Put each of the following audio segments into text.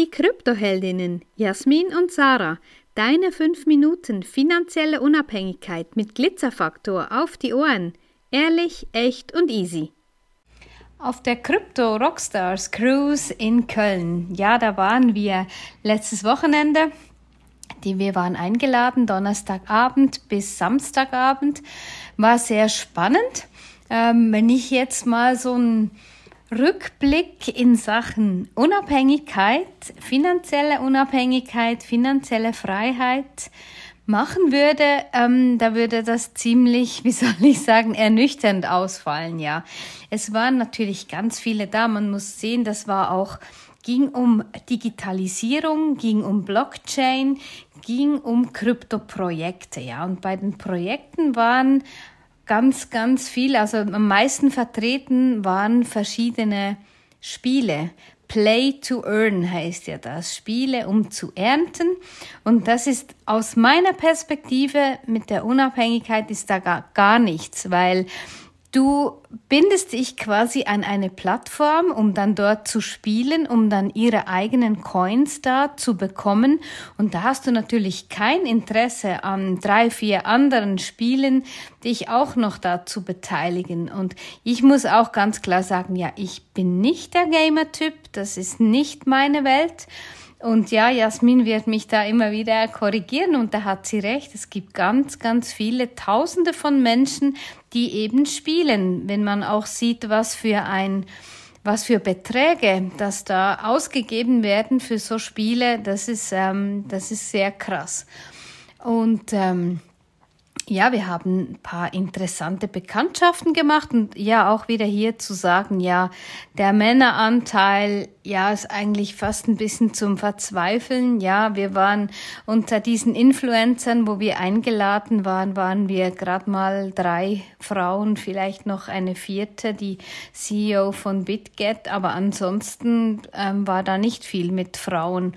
Die Kryptoheldinnen Jasmin und Sarah, deine 5 Minuten finanzielle Unabhängigkeit mit Glitzerfaktor auf die Ohren. Ehrlich, echt und easy. Auf der Crypto Rockstars Cruise in Köln. Ja, da waren wir letztes Wochenende. Die, wir waren eingeladen, Donnerstagabend bis Samstagabend. War sehr spannend. Ähm, wenn ich jetzt mal so ein Rückblick in Sachen Unabhängigkeit, finanzielle Unabhängigkeit, finanzielle Freiheit machen würde, ähm, da würde das ziemlich, wie soll ich sagen, ernüchternd ausfallen, ja. Es waren natürlich ganz viele da. Man muss sehen, das war auch, ging um Digitalisierung, ging um Blockchain, ging um Kryptoprojekte, ja. Und bei den Projekten waren ganz, ganz viel, also am meisten vertreten waren verschiedene Spiele. Play to earn heißt ja das, Spiele um zu ernten. Und das ist aus meiner Perspektive mit der Unabhängigkeit ist da gar, gar nichts, weil Du bindest dich quasi an eine Plattform, um dann dort zu spielen, um dann ihre eigenen Coins da zu bekommen. Und da hast du natürlich kein Interesse an drei, vier anderen Spielen, dich auch noch da zu beteiligen. Und ich muss auch ganz klar sagen, ja, ich bin nicht der Gamer-Typ. Das ist nicht meine Welt. Und ja, Jasmin wird mich da immer wieder korrigieren und da hat sie recht. Es gibt ganz, ganz viele Tausende von Menschen, die eben spielen. Wenn man auch sieht, was für ein, was für Beträge, das da ausgegeben werden für so Spiele, das ist, ähm, das ist sehr krass. Und ähm, ja, wir haben ein paar interessante Bekanntschaften gemacht und ja, auch wieder hier zu sagen, ja, der Männeranteil, ja, ist eigentlich fast ein bisschen zum Verzweifeln. Ja, wir waren unter diesen Influencern, wo wir eingeladen waren, waren wir gerade mal drei Frauen, vielleicht noch eine vierte, die CEO von BitGet, aber ansonsten ähm, war da nicht viel mit Frauen.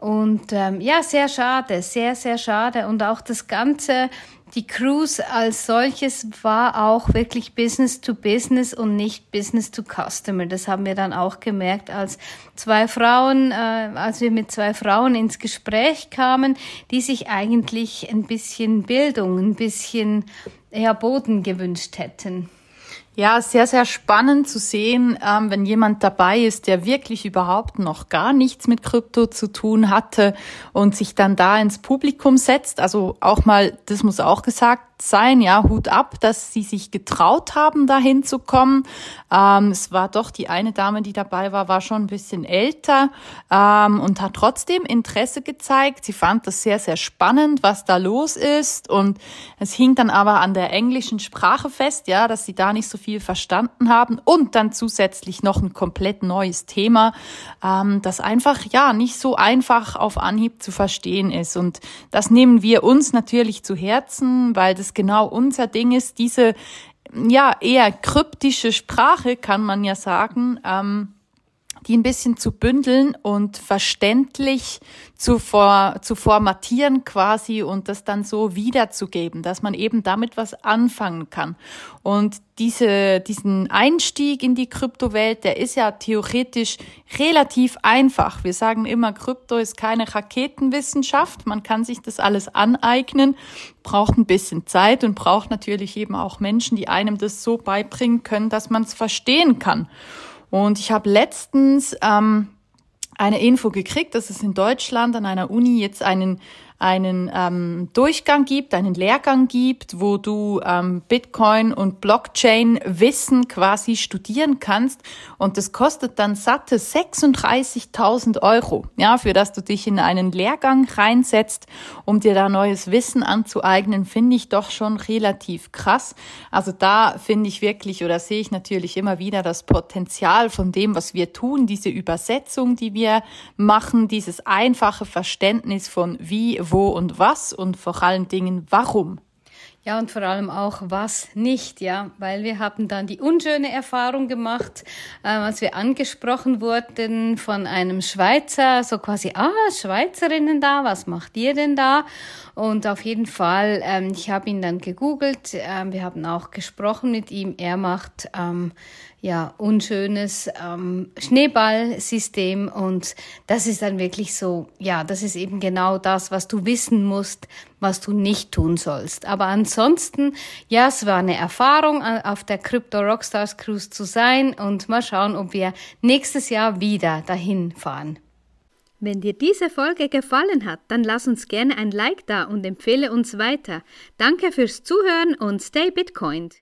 Und ähm, ja, sehr schade, sehr, sehr schade. Und auch das Ganze, die Cruise als solches war auch wirklich Business to Business und nicht Business to Customer. Das haben wir dann auch gemerkt, als zwei Frauen, äh, als wir mit zwei Frauen ins Gespräch kamen, die sich eigentlich ein bisschen Bildung, ein bisschen ja, Boden gewünscht hätten. Ja, sehr, sehr spannend zu sehen, ähm, wenn jemand dabei ist, der wirklich überhaupt noch gar nichts mit Krypto zu tun hatte und sich dann da ins Publikum setzt. Also auch mal, das muss auch gesagt sein, ja, Hut ab, dass sie sich getraut haben, dahin zu kommen. Ähm, es war doch die eine Dame, die dabei war, war schon ein bisschen älter ähm, und hat trotzdem Interesse gezeigt. Sie fand das sehr, sehr spannend, was da los ist. Und es hing dann aber an der englischen Sprache fest, ja, dass sie da nicht so viel verstanden haben. Und dann zusätzlich noch ein komplett neues Thema, ähm, das einfach, ja, nicht so einfach auf Anhieb zu verstehen ist. Und das nehmen wir uns natürlich zu Herzen, weil das genau unser Ding ist, diese ja eher kryptische Sprache, kann man ja sagen, ähm, die ein bisschen zu bündeln und verständlich zu, for, zu formatieren quasi und das dann so wiederzugeben, dass man eben damit was anfangen kann. Und diese, diesen Einstieg in die Kryptowelt, der ist ja theoretisch relativ einfach. Wir sagen immer, Krypto ist keine Raketenwissenschaft. Man kann sich das alles aneignen, braucht ein bisschen Zeit und braucht natürlich eben auch Menschen, die einem das so beibringen können, dass man es verstehen kann. Und ich habe letztens ähm, eine Info gekriegt, dass es in Deutschland an einer Uni jetzt einen einen ähm, Durchgang gibt, einen Lehrgang gibt, wo du ähm, Bitcoin und Blockchain-Wissen quasi studieren kannst. Und das kostet dann satte 36.000 Euro, ja, für das du dich in einen Lehrgang reinsetzt, um dir da neues Wissen anzueignen, finde ich doch schon relativ krass. Also da finde ich wirklich oder sehe ich natürlich immer wieder das Potenzial von dem, was wir tun, diese Übersetzung, die wir machen, dieses einfache Verständnis von wie, wo und was und vor allen Dingen warum. Ja, und vor allem auch was nicht, ja, weil wir haben dann die unschöne Erfahrung gemacht, äh, als wir angesprochen wurden von einem Schweizer, so quasi, ah, Schweizerinnen da, was macht ihr denn da? Und auf jeden Fall, ähm, ich habe ihn dann gegoogelt, ähm, wir haben auch gesprochen mit ihm, er macht ähm, ja, unschönes ähm, Schneeballsystem und das ist dann wirklich so, ja, das ist eben genau das, was du wissen musst, was du nicht tun sollst. Aber ansonsten, ja, es war eine Erfahrung, äh, auf der Crypto Rockstars Cruise zu sein und mal schauen, ob wir nächstes Jahr wieder dahin fahren. Wenn dir diese Folge gefallen hat, dann lass uns gerne ein Like da und empfehle uns weiter. Danke fürs Zuhören und stay Bitcoined.